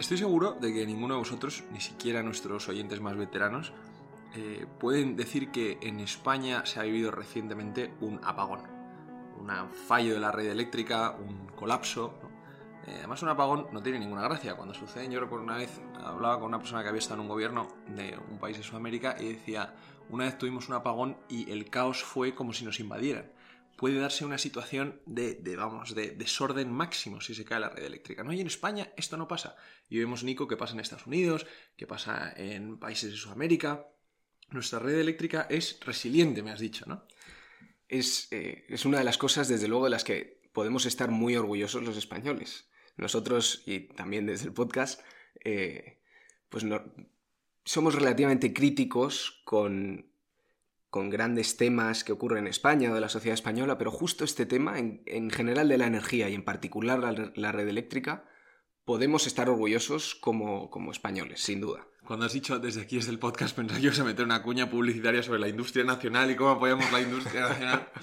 Estoy seguro de que ninguno de vosotros, ni siquiera nuestros oyentes más veteranos, eh, pueden decir que en España se ha vivido recientemente un apagón, un fallo de la red eléctrica, un colapso. Eh, además, un apagón no tiene ninguna gracia. Cuando sucede, yo recuerdo una vez, hablaba con una persona que había estado en un gobierno de un país de Sudamérica y decía, una vez tuvimos un apagón y el caos fue como si nos invadieran puede darse una situación de, vamos, de desorden máximo si se cae la red eléctrica. ¿no? Y en España esto no pasa. Y vemos, Nico, que pasa en Estados Unidos, que pasa en países de Sudamérica. Nuestra red eléctrica es resiliente, me has dicho, ¿no? Es, eh, es una de las cosas, desde luego, de las que podemos estar muy orgullosos los españoles. Nosotros, y también desde el podcast, eh, pues somos relativamente críticos con, con grandes temas que ocurren en España o de la sociedad española, pero justo este tema, en, general de la energía y en particular la, red eléctrica, podemos estar orgullosos como, como españoles, sin duda. Cuando has dicho desde aquí es el podcast, pensaba que ibas a meter una cuña publicitaria sobre la industria nacional y cómo apoyamos la industria nacional.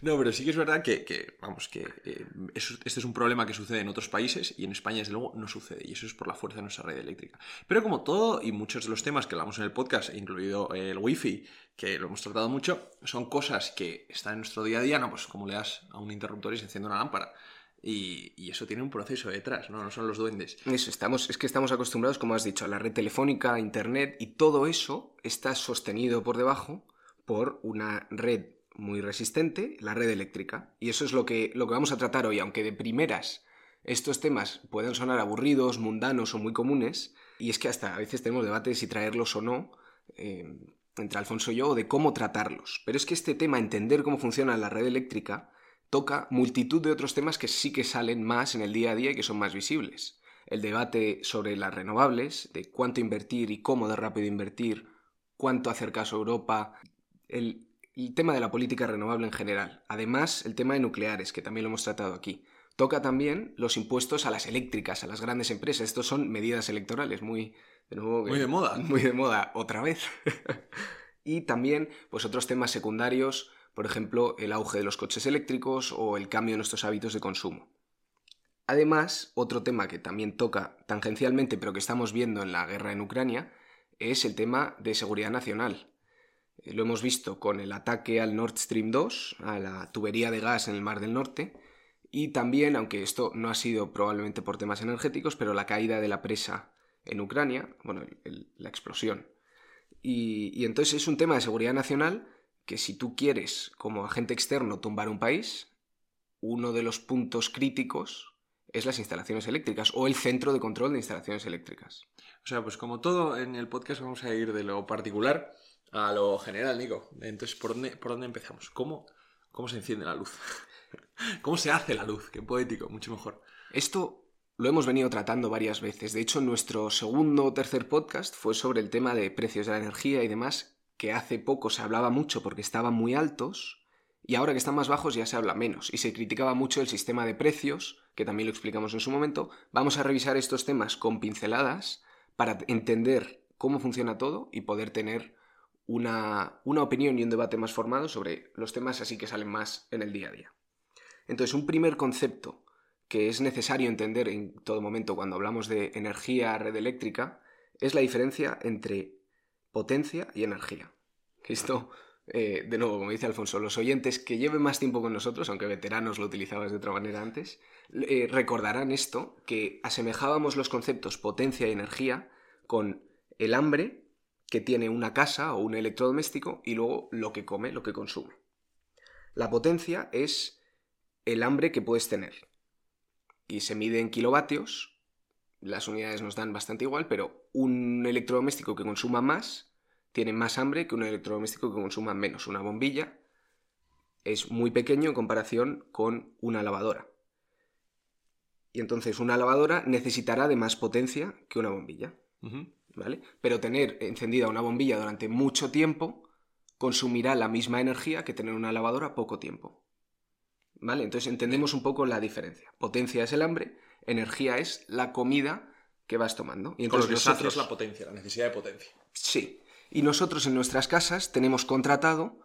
No, pero sí que es verdad que, vamos, que eh, este es un problema que sucede en otros países y en España, desde luego, no sucede. Y eso es por la fuerza de nuestra red eléctrica. Pero como todo y muchos de los temas que hablamos en el podcast, incluido el wifi, que lo hemos tratado mucho, son cosas que están en nuestro día a día, ¿no? Pues como le das a un interruptor y se enciende una lámpara. Y, eso tiene un proceso detrás, ¿no? No son los duendes. Eso, estamos, es que estamos acostumbrados, como has dicho, a la red telefónica, a internet, y todo eso está sostenido por debajo por una red muy resistente, la red eléctrica. Y eso es lo que, lo que vamos a tratar hoy, aunque de primeras estos temas puedan sonar aburridos, mundanos o muy comunes, y es que hasta a veces tenemos debates si traerlos o no, eh, entre Alfonso y yo, de cómo tratarlos. Pero es que este tema, entender cómo funciona la red eléctrica, toca multitud de otros temas que sí que salen más en el día a día y que son más visibles. El debate sobre las renovables, de cuánto invertir y cómo de rápido invertir, cuánto hacer caso a Europa, el, tema de la política renovable en general. Además, el tema de nucleares, que también lo hemos tratado aquí. Toca también los impuestos a las eléctricas, a las grandes empresas. Estos son medidas electorales muy... muy de moda. Muy de moda, otra vez. y también, pues otros temas secundarios por ejemplo, el auge de los coches eléctricos o el cambio en nuestros hábitos de consumo. Además, otro tema que también toca tangencialmente, pero que estamos viendo en la guerra en Ucrania, es el tema de seguridad nacional. Eh, lo hemos visto con el ataque al Nord Stream 2, a la tubería de gas en el Mar del Norte, y también, aunque esto no ha sido probablemente por temas energéticos, pero la caída de la presa en Ucrania, bueno, la explosión. Y, y entonces es un tema de seguridad nacional que si tú quieres, como agente externo, tumbar un país, uno de los puntos críticos es las instalaciones eléctricas o el centro de control de instalaciones eléctricas. O sea, pues como todo en el podcast vamos a ir de lo particular a lo general, Nico. Entonces, ¿por dónde, por dónde empezamos? ¿Cómo, ¿Cómo se enciende la luz? ¿Cómo se hace la luz? Qué poético, mucho mejor. Esto lo hemos venido tratando varias veces. De hecho, nuestro segundo o tercer podcast fue sobre el tema de precios de la energía y demás, que hace poco se hablaba mucho porque estaban muy altos y ahora que están más bajos ya se habla menos y se criticaba mucho el sistema de precios, que también lo explicamos en su momento. Vamos a revisar estos temas con pinceladas para entender cómo funciona todo y poder tener una, una opinión y un debate más formado sobre los temas así que salen más en el día a día. Entonces, un primer concepto que es necesario entender en todo momento cuando hablamos de energía, red eléctrica, es la diferencia entre potencia y energía. Esto, eh, de nuevo, como dice Alfonso, los oyentes que lleven más tiempo con nosotros, aunque veteranos lo utilizabas de otra manera antes, eh, recordarán esto, que asemejábamos los conceptos potencia y energía con el hambre que tiene una casa o un electrodoméstico y luego lo que come, lo que consume. La potencia es el hambre que puedes tener y se mide en kilovatios las unidades nos dan bastante igual, pero un electrodoméstico que consuma más tiene más hambre que un electrodoméstico que consuma menos. Una bombilla es muy pequeño en comparación con una lavadora. Y entonces una lavadora necesitará de más potencia que una bombilla. ¿Vale? Pero tener encendida una bombilla durante mucho tiempo consumirá la misma energía que tener una lavadora poco tiempo. ¿Vale? Entonces entendemos un poco la diferencia. Potencia es el hambre energía es la comida que vas tomando. Y entonces nosotros... la potencia, la necesidad de potencia. Sí. Y nosotros en nuestras casas tenemos contratado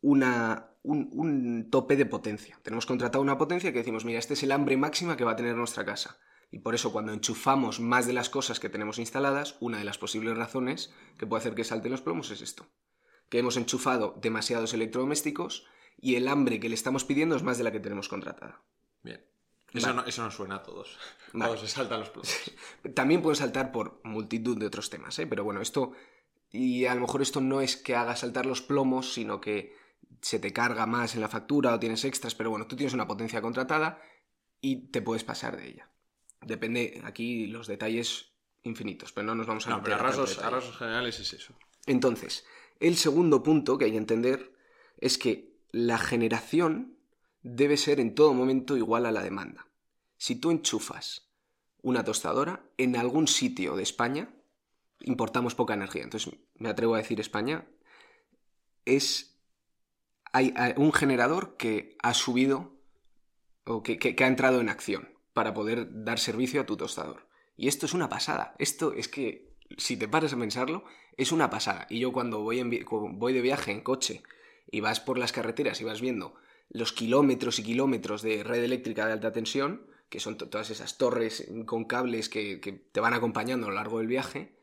una, un, tope de potencia. Tenemos contratado una potencia que decimos, mira, este es el hambre máxima que va a tener nuestra casa. Y por eso cuando enchufamos más de las cosas que tenemos instaladas, una de las posibles razones que puede hacer que salten los plomos es esto. Que hemos enchufado demasiados electrodomésticos y el hambre que le estamos pidiendo es más de la que tenemos contratada. Bien. Eso, no, eso nos suena a todos. Vamos, se saltan los plomos. También pueden saltar por multitud de otros temas, ¿eh? pero bueno, esto. Y a lo mejor esto no es que haga saltar los plomos, sino que se te carga más en la factura o tienes extras, pero bueno, tú tienes una potencia contratada y te puedes pasar de ella. Depende, aquí los detalles infinitos, pero no nos vamos a... No, pero a rasos, generales es eso. Entonces, el segundo punto que hay que entender es que la generación debe ser en todo momento igual a la demanda. Si tú enchufas una tostadora en algún sitio de España, importamos poca energía, entonces me atrevo a decir España, es hay un generador que ha subido o que, ha entrado en acción para poder dar servicio a tu tostador. Y esto es una pasada. Esto es que, si te paras a pensarlo, es una pasada. Y yo cuando voy, voy de viaje en coche y vas por las carreteras y vas viendo los kilómetros y kilómetros de red eléctrica de alta tensión, que son todas esas torres con cables que, te van acompañando a lo largo del viaje,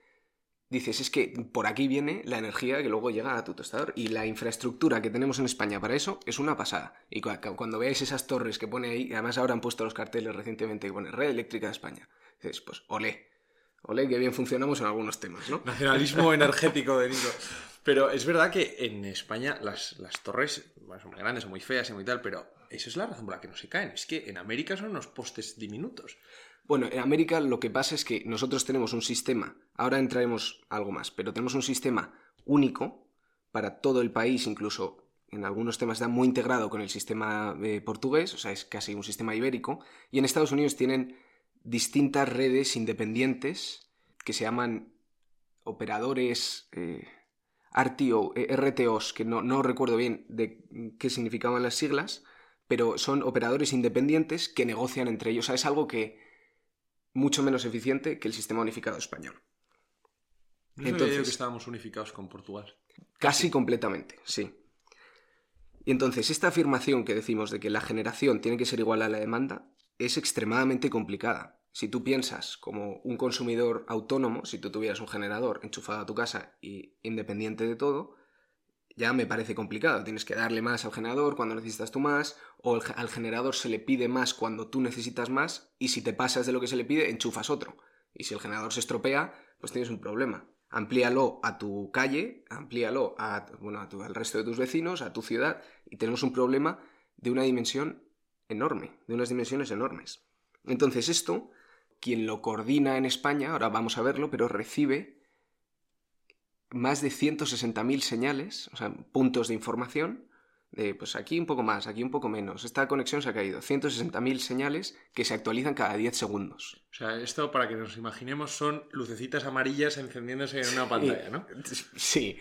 dices, es que por aquí viene la energía que luego llega a tu tostador. Y la infraestructura que tenemos en España para eso es una pasada. Y cuando veáis esas torres que pone ahí, además ahora han puesto los carteles recientemente que pone Red Eléctrica de España, dices, pues olé. Olé, que bien funcionamos en algunos temas, ¿no? Nacionalismo energético de Nico. Pero es verdad que en España las, torres son muy grandes, son muy feas y muy tal, pero eso es la razón por la que no se caen. Es que en América son unos postes diminutos. Bueno, en América lo que pasa es que nosotros tenemos un sistema, ahora entraremos algo más, pero tenemos un sistema único para todo el país, incluso en algunos temas está muy integrado con el sistema eh, portugués, o sea, es casi un sistema ibérico, y en Estados Unidos tienen distintas redes independientes que se llaman operadores eh, eh RTOs, que no, no recuerdo bien de qué significaban las siglas, pero son operadores independientes que negocian entre ellos. O sea, es algo que mucho menos eficiente que el sistema unificado español. entonces, que estábamos unificados con Portugal. Casi completamente, sí. Y entonces, esta afirmación que decimos de que la generación tiene que ser igual a la demanda es extremadamente complicada. Si tú piensas como un consumidor autónomo, si tú tuvieras un generador enchufado a tu casa y independiente de todo, ya me parece complicado. Tienes que darle más al generador cuando necesitas tú más, o al generador se le pide más cuando tú necesitas más, y si te pasas de lo que se le pide, enchufas otro. Y si el generador se estropea, pues tienes un problema. Amplíalo a tu calle, amplíalo a, bueno, al resto de tus vecinos, a tu ciudad, y tenemos un problema de una dimensión enorme, de unas dimensiones enormes. Entonces esto, quien lo coordina en España, ahora vamos a verlo, pero recibe más de 160.000 señales, o sea, puntos de información, de pues aquí un poco más, aquí un poco menos. Esta conexión se ha caído. 160.000 señales que se actualizan cada 10 segundos. O sea, esto para que nos imaginemos son lucecitas amarillas encendiéndose en una pantalla, ¿no? Sí,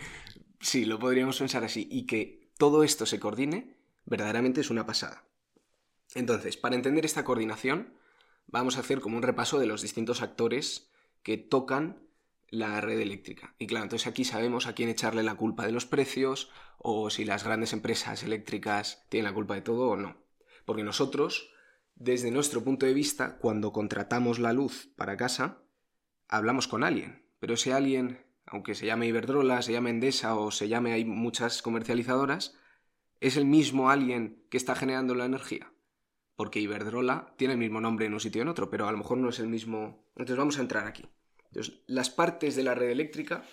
sí, lo podríamos pensar así. Y que todo esto se coordine, verdaderamente es una pasada. Entonces, para entender esta coordinación, vamos a hacer como un repaso de los distintos actores que tocan la red eléctrica. Y claro, entonces aquí sabemos a quién echarle la culpa de los precios o si las grandes empresas eléctricas tienen la culpa de todo o no. Porque nosotros, desde nuestro punto de vista, cuando contratamos la luz para casa, hablamos con alguien. Pero ese alguien, aunque se llame Iberdrola, se llame Endesa o se llame hay muchas comercializadoras, es el mismo alguien que está generando la energía. Porque Iberdrola tiene el mismo nombre en un sitio y en otro, pero a lo mejor no es el mismo. Entonces vamos a entrar aquí. Entonces, las partes de la red eléctrica,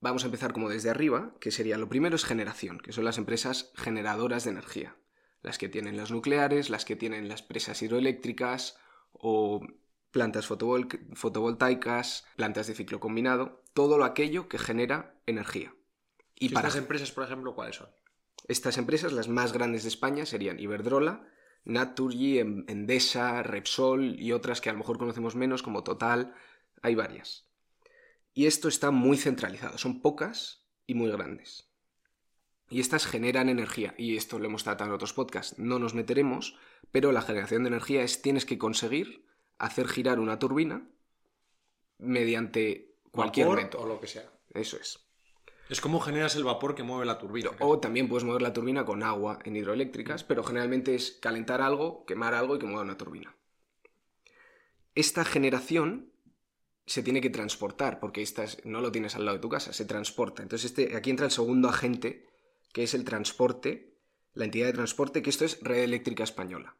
vamos a empezar como desde arriba, que sería lo primero es generación, que son las empresas generadoras de energía. Las que tienen las nucleares, las que tienen las presas hidroeléctricas o plantas fotovoltaicas, plantas de ciclo combinado, todo lo aquello que genera energía. Y, para estas empresas, por ejemplo, cuáles son? Estas empresas, las más grandes de España, serían Iberdrola, Naturgy, Endesa, Repsol y otras que a lo mejor conocemos menos como Total, hay varias. Y esto está muy centralizado, son pocas y muy grandes. Y estas generan energía, y esto lo hemos tratado en otros podcasts, no nos meteremos, pero la generación de energía es tienes que conseguir hacer girar una turbina mediante cualquier método. O lo que sea. Eso es. Es como generas el vapor que mueve la turbina. O también puedes mover la turbina con agua en hidroeléctricas, pero generalmente es calentar algo, quemar algo y que mueva una turbina. esta generación se tiene que transportar, porque esta es- no lo tienes al lado de tu casa, se transporta. Entonces este, aquí entra el segundo agente, que es el transporte, la entidad de transporte, que esto es Red Eléctrica Española.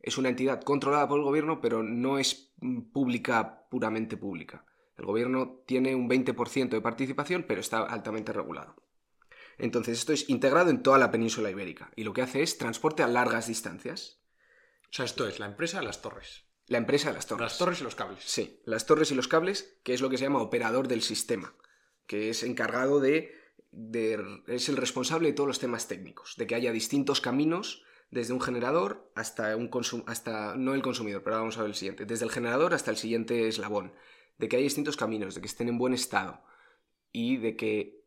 Es una entidad controlada por el gobierno, pero no es mm, pública, puramente pública. El gobierno tiene un 20% de participación, pero está altamente regulado. Entonces, esto es integrado en toda la península ibérica y lo que hace es transporte a largas distancias. O sea, esto es la empresa de las torres. La empresa de las torres. Las torres y los cables. Sí, las torres y los cables, que es lo que se llama operador del sistema, que es encargado de, de- es el responsable de todos los temas técnicos, de que haya distintos caminos desde un generador hasta un hasta no el consumidor, pero ahora vamos a ver el siguiente, desde el generador hasta el siguiente eslabón, de que haya distintos caminos, de que estén en buen estado y de que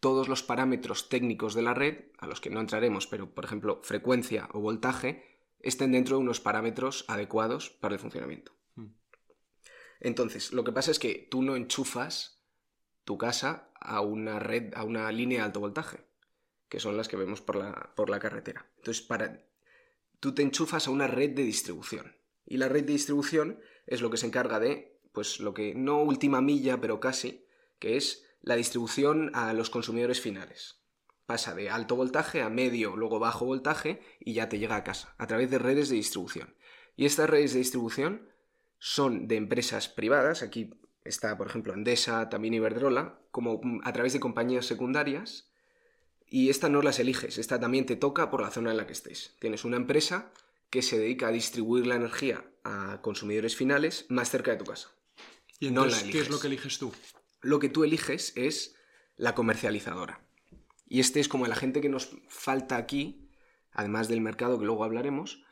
todos los parámetros técnicos de la red, a los que no entraremos, pero por ejemplo frecuencia o voltaje, estén dentro de unos parámetros adecuados para el funcionamiento. Mm. Entonces, lo que pasa es que tú no enchufas tu casa a una red, a una línea de alto voltaje, que son las que vemos por la, por la carretera. Entonces, para, tú te enchufas a una red de distribución. Y la red de distribución es lo que se encarga de, pues lo que no última milla, pero casi, que es la distribución a los consumidores finales. Pasa de alto voltaje a medio, luego bajo voltaje y ya te llega a casa, a través de redes de distribución. Y estas redes de distribución son de empresas privadas, aquí está por ejemplo Endesa, también Iberdrola, como mm, a través de compañías secundarias, y esta no las eliges, esta también te toca por la zona en la que estés. Tienes una empresa que se dedica a distribuir la energía a consumidores finales más cerca de tu casa. ¿Y No entonces la qué es lo que eliges tú? Lo que tú eliges es la comercializadora. Y este es como el agente que nos falta aquí, además del mercado que luego hablaremos,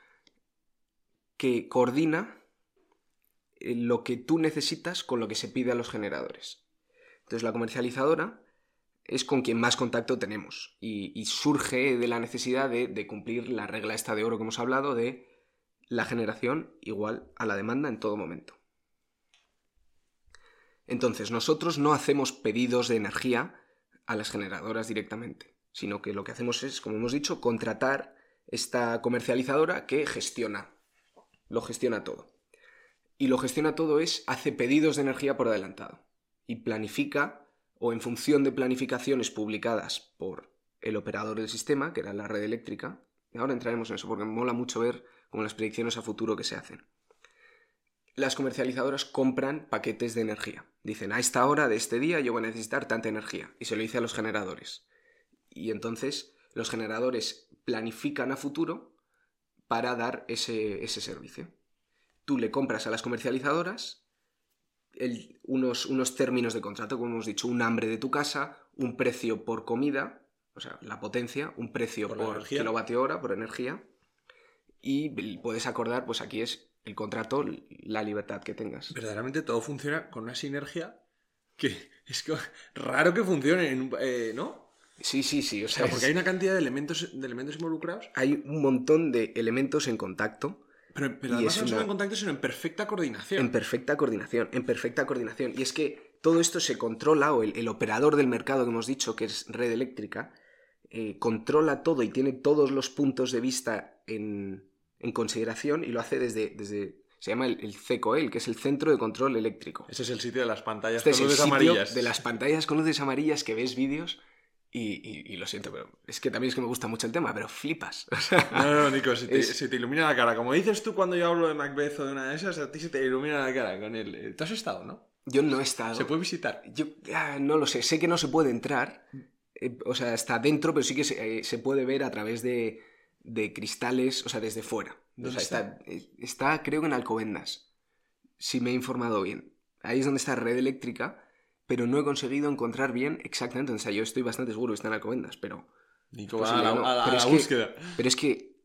que coordina eh, lo que tú necesitas con lo que se pide a los generadores. Entonces la comercializadora es con quien más contacto tenemos y, y surge de la necesidad de, de cumplir la regla esta de oro que hemos hablado de la generación igual a la demanda en todo momento. Entonces, nosotros no hacemos pedidos de energía a las generadoras directamente, sino que lo que hacemos es, como hemos dicho, contratar esta comercializadora que gestiona, lo gestiona todo. Y lo gestiona todo es, hace pedidos de energía por adelantado y planifica, o en función de planificaciones publicadas por el operador del sistema, que era la red eléctrica, y ahora entraremos en eso porque mola mucho ver como las predicciones a futuro que se hacen las comercializadoras compran paquetes de energía. Dicen, a esta hora de este día yo voy a necesitar tanta energía. Y se lo dice a los generadores. Y entonces los generadores planifican a futuro para dar ese, ese servicio. Tú le compras a las comercializadoras el- unos, unos términos de contrato, como hemos dicho, un hambre de tu casa, un precio por comida, o sea, la potencia, un precio Por por, kilovatio hora, por energía, y puedes acordar, pues aquí es el contrato, la libertad que tengas. Verdaderamente todo funciona con una sinergia que es que raro que funcione, en un- eh, ¿no? Sí, sí, sí, o O sea, porque hay una cantidad de elementos, de elementos involucrados, hay un montón de elementos en contacto pero, además no solo una- en contacto, sino en perfecta coordinación. en perfecta coordinación, en perfecta coordinación. Y es que todo esto se controla, o el, el operador del mercado que hemos dicho, que es red eléctrica, eh, controla todo y tiene todos los puntos de vista en, en consideración y lo hace desde, desde se llama el, el CECOEL, que es el Centro de Control Eléctrico. Ese es el sitio de las pantallas Este es con luces amarillas. de las pantallas con luces amarillas que ves vídeos y, y- y lo siento, pero es que también es que me gusta mucho el tema, pero flipas. O sea, No, no, Nico, se te, Es- se te ilumina la cara. Como dices tú cuando yo hablo de Macbeth o de una de esas, a ti se te ilumina la cara con él. Eh, ¿Tú has estado, no? yo no he estado. Se puede visitar. Yo ah, no lo sé, sé que no se puede entrar, eh, o sea, está dentro, pero sí que se, eh, se puede ver a través de, de cristales, o sea, desde fuera. O ¿Dónde sea, está? eh, está, creo que en Alcobendas, si me he informado bien. Ahí es donde está red eléctrica, pero no he conseguido encontrar bien exactamente. O sea, yo estoy bastante seguro que está en Alcobendas, pero, Nico a la, no, a la- a pero la es que- búsqueda. pero es que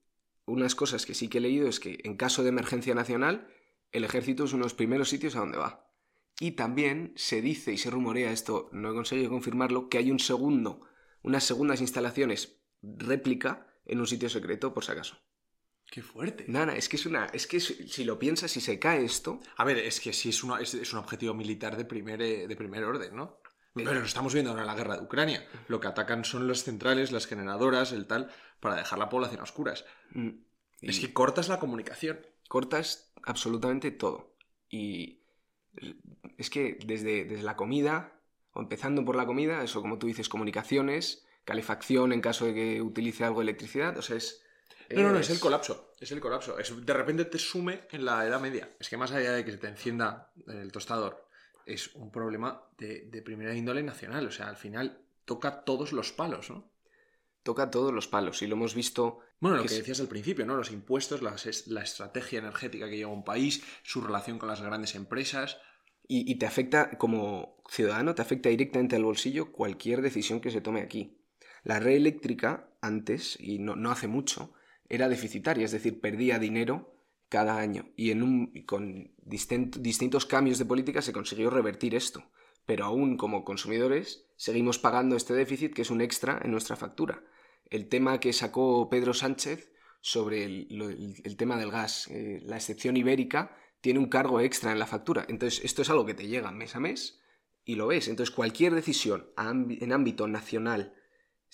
unas cosas que sí que he leído es que en caso de emergencia nacional, el ejército es uno de los primeros sitios a donde va. Y también se dice y se rumorea, esto no he conseguido confirmarlo, que hay un segundo, unas segundas instalaciones réplica en un sitio secreto por si acaso. Qué fuerte. Nada, es que es una. Es que si lo piensas, si se cae esto. A ver, es que sí es, una- es, es un objetivo militar de primer, eh, de primer orden, ¿no? Pero lo estamos viendo ahora en la guerra de Ucrania. Lo que atacan son las centrales, las generadoras, el tal, para dejar la población a oscuras. mm, Es que cortas la comunicación. cortas absolutamente todo. Y es que desde, desde la comida, o empezando por la comida, eso como tú dices, comunicaciones, calefacción en caso de que utilice algo de electricidad, o sea, es... No, no, no, es el colapso. Es el colapso. Es, de repente te sume en la Edad Media. Es que más allá de que se te encienda el tostador, es un problema de, de primera índole nacional. O sea, al final toca todos los palos, ¿no? Toca todos los palos y lo hemos visto. Bueno, lo que, decías al principio, ¿no? Los impuestos, la estrategia energética que lleva un país, su relación con las grandes empresas. Y, y, te afecta, como ciudadano, te afecta directamente al bolsillo cualquier decisión que se tome aquí. La red eléctrica, antes, y no, hace mucho, era deficitaria, es decir, perdía dinero cada año. Y en con distintos cambios de política se consiguió revertir esto. Pero aún como consumidores seguimos pagando este déficit que es un extra en nuestra factura. El tema que sacó Pedro Sánchez sobre el, tema del gas, eh, la excepción ibérica, tiene un cargo extra en la factura. Entonces, esto es algo que te llega mes a mes y lo ves. Entonces, cualquier decisión en ámbito nacional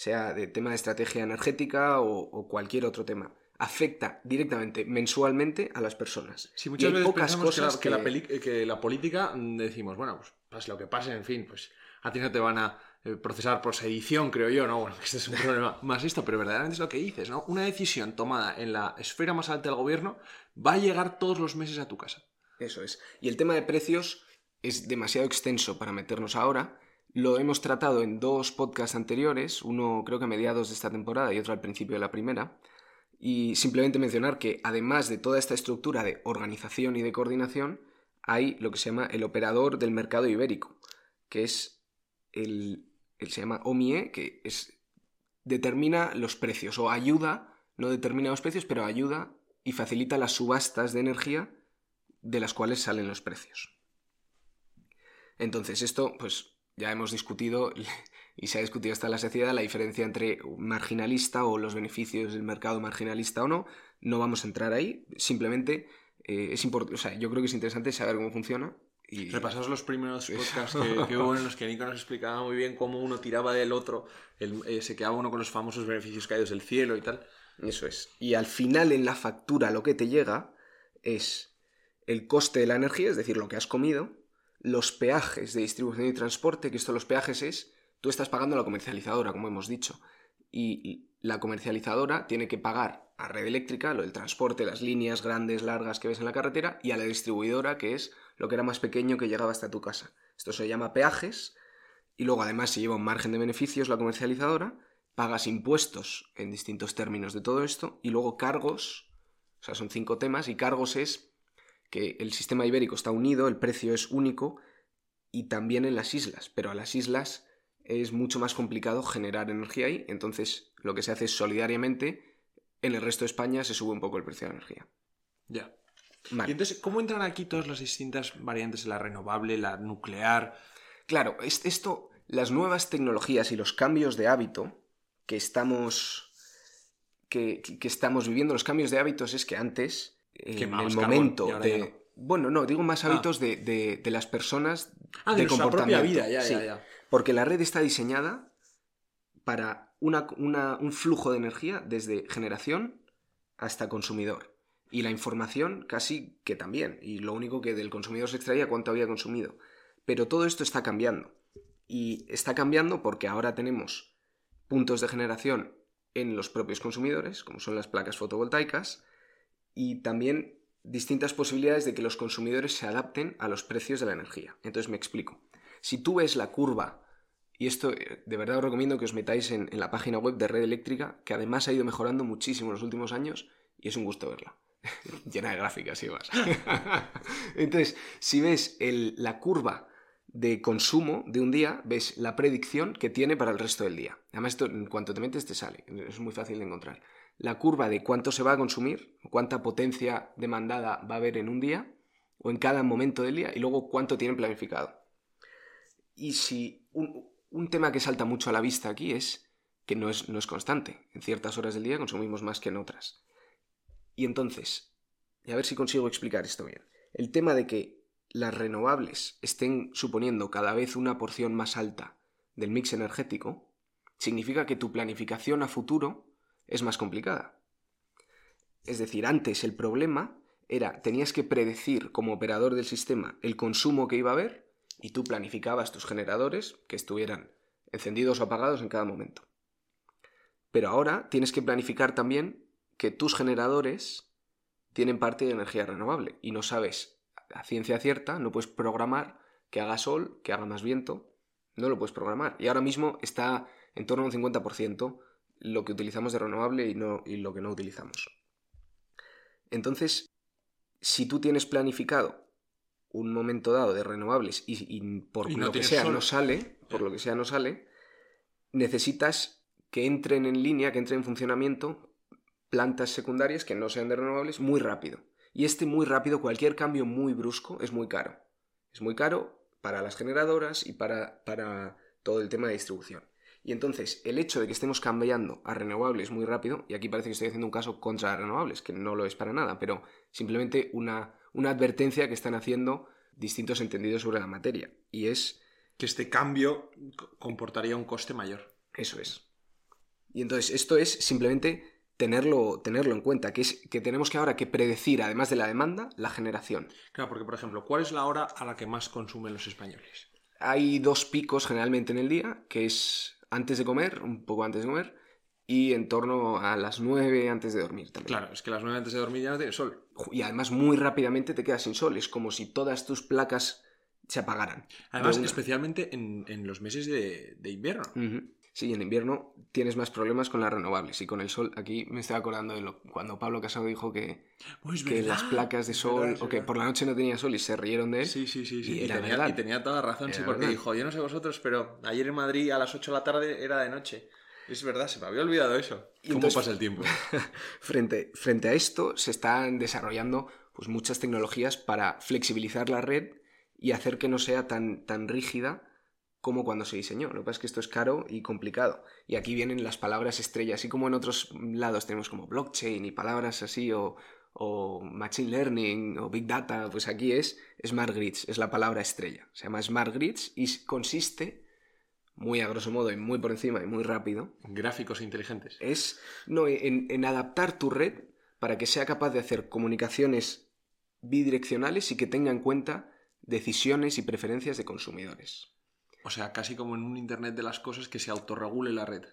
sea de tema de estrategia energética o, cualquier otro tema, afecta directamente, mensualmente a las personas. Sí, muchas veces pocas cosas que la, que, la, política mm, decimos, bueno, pues pase lo que pase, en fin, pues a ti no te van a eh, procesar por sedición, creo yo, ¿no? Bueno, este es un problema más esto, pero verdaderamente es lo que dices, ¿no? Una decisión tomada en la esfera más alta del gobierno va a llegar todos los meses a tu casa. Eso es. Y el tema de precios es demasiado extenso para meternos ahora, lo hemos tratado en dos podcasts anteriores, uno creo que a mediados de esta temporada y otro al principio de la primera. Y simplemente mencionar que además de toda esta estructura de organización y de coordinación, hay lo que se llama el operador del mercado ibérico, que es el, se llama OMIE, que es, determina los precios o ayuda, no determina los precios, pero ayuda y facilita las subastas de energía de las cuales salen los precios. Entonces, esto, pues ya hemos discutido y se ha discutido hasta la saciedad la diferencia entre marginalista o los beneficios del mercado marginalista o no. No vamos a entrar ahí, simplemente eh, es importante, o sea, yo creo que es interesante saber cómo funciona. Y... Los primeros podcasts que, hubo en los que Nico nos explicaba muy bien cómo uno tiraba del otro, eh, se quedaba uno con los famosos beneficios caídos del cielo y tal. Eso es. Y al final en la factura lo que te llega es el coste de la energía, es decir, lo que has comido, los peajes de distribución y transporte, que esto los peajes es, tú estás pagando a la comercializadora, como hemos dicho, y la comercializadora tiene que pagar a red eléctrica, lo del transporte, las líneas grandes, largas que ves en la carretera, y a la distribuidora, que es lo que era más pequeño que llegaba hasta tu casa. Esto se llama peajes, y luego además se lleva un margen de beneficios la comercializadora, pagas impuestos en distintos términos de todo esto, y luego cargos, o sea, son cinco temas, y cargos es que el sistema ibérico está unido, el precio es único y también en las islas, pero a las islas es mucho más complicado generar energía ahí, entonces lo que se hace es solidariamente en el resto de España se sube un poco el precio de la energía. Ya. Y entonces, ¿cómo entran aquí todas las distintas variantes la renovable, la nuclear? Claro, esto, las nuevas tecnologías y los cambios de hábito que estamos, que estamos viviendo, los cambios de hábitos es que antes en el momento de... Bueno, no, digo más ah. hábitos de, las personas ah, de, comportamiento. vida, ya, ya, ya. Porque la red está diseñada para un flujo de energía desde generación hasta consumidor. Y la información casi que también. Y lo único que del consumidor se extraía cuánto había consumido. Pero todo esto está cambiando. Y está cambiando porque ahora tenemos puntos de generación en los propios consumidores, como son las placas fotovoltaicas, y también distintas posibilidades de que los consumidores se adapten a los precios de la energía. Entonces me explico. Si tú ves la curva, y esto eh, de verdad os recomiendo que os metáis en, la página web de Red Eléctrica, que además ha ido mejorando muchísimo en los últimos años, y es un gusto verla. Llena de gráficas y más. Entonces, si ves la curva de consumo de un día, ves la predicción que tiene para el resto del día. Además, esto en cuanto te metes te sale, es muy fácil de encontrar la curva de cuánto se va a consumir, cuánta potencia demandada va a haber en un día o en cada momento del día y luego cuánto tienen planificado. Y si un, tema que salta mucho a la vista aquí es que no es, no es constante. En ciertas horas del día consumimos más que en otras. Y entonces, y a ver si consigo explicar esto bien. El tema de que las renovables estén suponiendo cada vez una porción más alta del mix energético, significa que tu planificación a futuro es más complicada. Es decir, antes el problema era, tenías que predecir como operador del sistema el consumo que iba a haber y tú planificabas tus generadores que estuvieran encendidos o apagados en cada momento. Pero ahora tienes que planificar también que tus generadores tienen parte de energía renovable y no sabes a ciencia cierta, no puedes programar que haga sol, que haga más viento, no lo puedes programar. Y ahora mismo está en torno a un 50% lo que utilizamos de renovable y, no, y lo que no utilizamos. Entonces, si tú tienes planificado un momento dado de renovables y, por lo que sea no sale, por lo que sea no sale, necesitas que entren en línea, que entren en funcionamiento plantas secundarias que no sean de renovables muy rápido. Y este muy rápido, cualquier cambio muy brusco es muy caro. Es muy caro para las generadoras y para, para todo el tema de distribución. Y entonces, el hecho de que estemos cambiando a renovables muy rápido, y aquí parece que estoy haciendo un caso contra renovables, que no lo es para nada, pero simplemente una, una advertencia que están haciendo distintos entendidos sobre la materia. Y es... Que este cambio comportaría un coste mayor. Eso es. Y entonces, esto es simplemente tenerlo, tenerlo en cuenta, que es que tenemos que ahora que predecir, además de la demanda, la generación. Claro, porque, por ejemplo, ¿cuál es la hora a la que más consumen los españoles? Hay dos picos generalmente en el día, que es antes de comer, un poco antes de comer, y en torno a las 9 antes de dormir también. Claro, es que las 9 antes de dormir ya no tienes sol. Y además muy rápidamente te quedas sin sol, es como si todas tus placas se apagaran. Además, especialmente en, los meses de, invierno. Sí, en invierno tienes más problemas con las renovables y con el sol. Aquí me estoy acordando de lo, cuando Pablo Casado dijo que, pues que las placas de sol o que por la noche no tenía sol y se rieron de él. Sí, sí, sí. sí. Y, tenía, y, tenía, toda razón, sí, porque dijo, yo no sé vosotros, pero ayer en Madrid a las 8 de la tarde era de noche. Es verdad, se me había olvidado eso. ¿Cómo pasa el tiempo? frente, frente a esto se están desarrollando pues, muchas tecnologías para flexibilizar la red y hacer que no sea tan, tan rígida como cuando se diseñó. Lo que pasa es que esto es caro y complicado. Y aquí vienen las palabras estrella, así como en otros lados tenemos como blockchain y palabras así, o, machine learning, o big data, pues aquí es smart grids, es la palabra estrella. Se llama smart grids y consiste, muy a grosso modo y muy por encima y muy rápido. Gráficos inteligentes. Es no, en, en adaptar tu red para que sea capaz de hacer comunicaciones bidireccionales y que tenga en cuenta decisiones y preferencias de consumidores. O sea, casi como en un Internet de las cosas que se autorregule la red.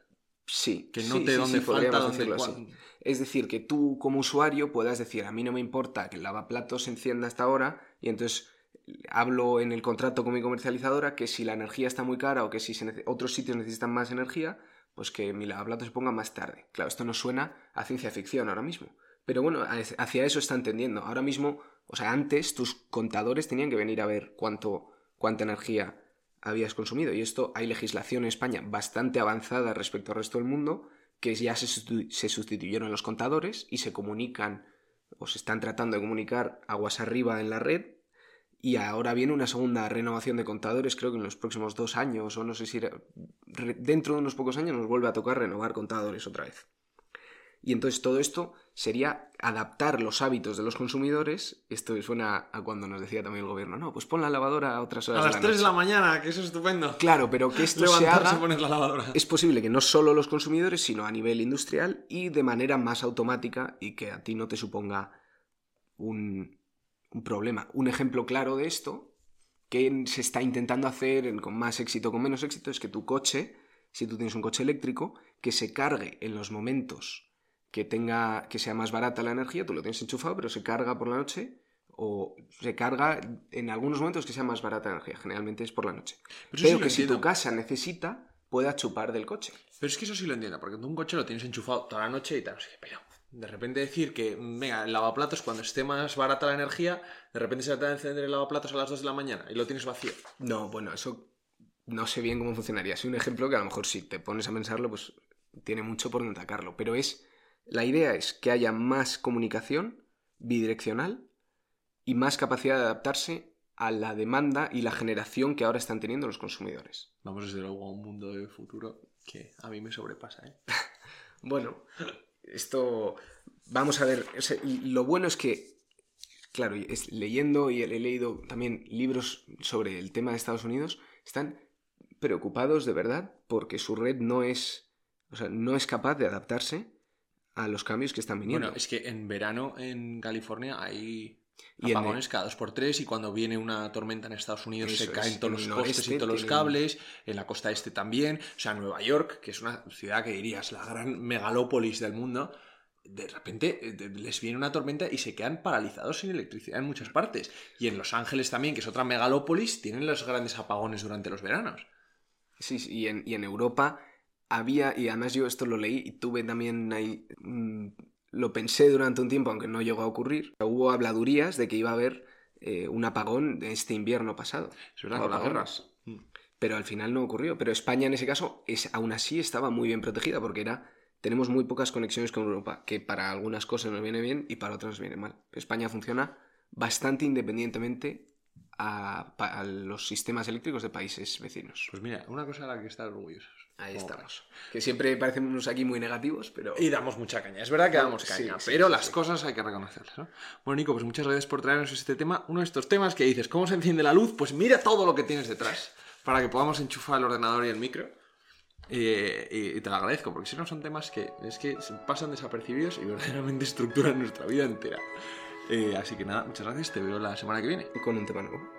Sí. Que no te dónde falta, dónde así. Es decir, que tú como usuario puedas decir, a mí no me importa que el lavaplatos se encienda hasta ahora y entonces hablo en el contrato con mi comercializadora que si la energía está muy cara o que si otros sitios necesitan más energía, pues que mi lavaplatos se ponga más tarde. Claro, esto no suena a ciencia ficción ahora mismo. Pero bueno, hacia eso está entendiendo. Ahora mismo, o sea, antes tus contadores tenían que venir a ver cuánto, cuánta energía habías consumido. Y esto hay legislación en España bastante avanzada respecto al resto del mundo, que ya se, sustituyeron los contadores y se comunican o se están tratando de comunicar aguas arriba en la red. Y ahora viene una segunda renovación de contadores, creo que en los próximos dos años, o no sé si dentro de unos pocos años nos vuelve a tocar renovar contadores otra vez. Y entonces todo esto sería adaptar los hábitos de los consumidores. Esto suena a cuando nos decía también el gobierno, no, pues pon la lavadora a otras horas. A las 3 de la mañana, que eso es estupendo. Claro, pero que esto se haga. la lavadora. Es posible que no solo los consumidores, sino a nivel industrial y de manera más automática y que a ti no te suponga un, un problema. Un ejemplo claro de esto, que se está intentando hacer con más éxito o con menos éxito, es que tu coche, si tú tienes un coche eléctrico, que se cargue en los momentos que tenga que sea más barata la energía, tú lo tienes enchufado, pero se carga por la noche o se carga en algunos momentos que sea más barata la energía, generalmente es por la noche. Pero, que si tu casa necesita, pueda chupar del coche. Pero es que eso sí lo entiendo, porque tú un coche lo tienes enchufado toda la noche y tal, pero de repente decir que, venga, el lavaplatos cuando esté más barata la energía, de repente se va a encender el lavaplatos a las 2 de la mañana y lo tienes vacío. No, bueno, eso no sé bien cómo funcionaría. Es un ejemplo que a lo mejor si te pones a pensarlo, pues tiene mucho por donde atacarlo, pero es la idea es que haya más comunicación bidireccional y más capacidad de adaptarse a la demanda y la generación que ahora están teniendo los consumidores. Vamos desde luego a un mundo de futuro que a mí me sobrepasa. ¿eh? bueno, esto vamos a ver. lo bueno es que, claro, es, leyendo y he leído también libros sobre el tema de Estados Unidos, están preocupados de verdad porque su red no es, o sea, no es capaz de adaptarse a los cambios que están viniendo. Bueno, es que en verano en California hay Y apagones cada dos por tres y cuando viene una tormenta en Estados Unidos Eso se es, caen todos los postes y todos los cables, en la costa este también, o sea, Nueva York, que es una ciudad que dirías la gran megalópolis del mundo, de repente eh, les viene una tormenta y se quedan paralizados sin electricidad en muchas partes. Y en Los Ángeles también, que es otra megalópolis, tienen los grandes apagones durante los veranos. Sí, sí, y en, y en Europa había, y además yo esto lo leí y tuve también ahí, mm, lo pensé durante un tiempo, aunque no llegó a ocurrir, hubo habladurías de que iba a haber eh, un apagón de este invierno pasado. Es verdad, O con la guerra. apagones. Pero al final no ocurrió. Pero España en ese caso es, aún así estaba muy bien protegida porque era tenemos muy pocas conexiones con Europa, que para algunas cosas nos viene bien y para otras nos viene mal. España funciona bastante independientemente a, los sistemas eléctricos de países vecinos. Pues mira, una cosa a la que estar orgullosos. Ahí Como estamos. Que siempre parecemos aquí muy negativos, pero... Y damos mucha caña. Es verdad que damos caña, sí, pero sí, las sí. cosas hay que reconocerlas. ¿no? Bueno, Nico, pues muchas gracias por traernos este tema. Uno de estos temas que dices, ¿cómo se enciende la luz? Pues mira todo lo que tienes detrás para que podamos enchufar el ordenador y el micro. Eh, y, y te lo agradezco, porque si no son temas que es que pasan desapercibidos y verdaderamente estructuran nuestra vida entera. Eh, así que nada, muchas gracias. Te veo la semana que viene. Con un tema nuevo.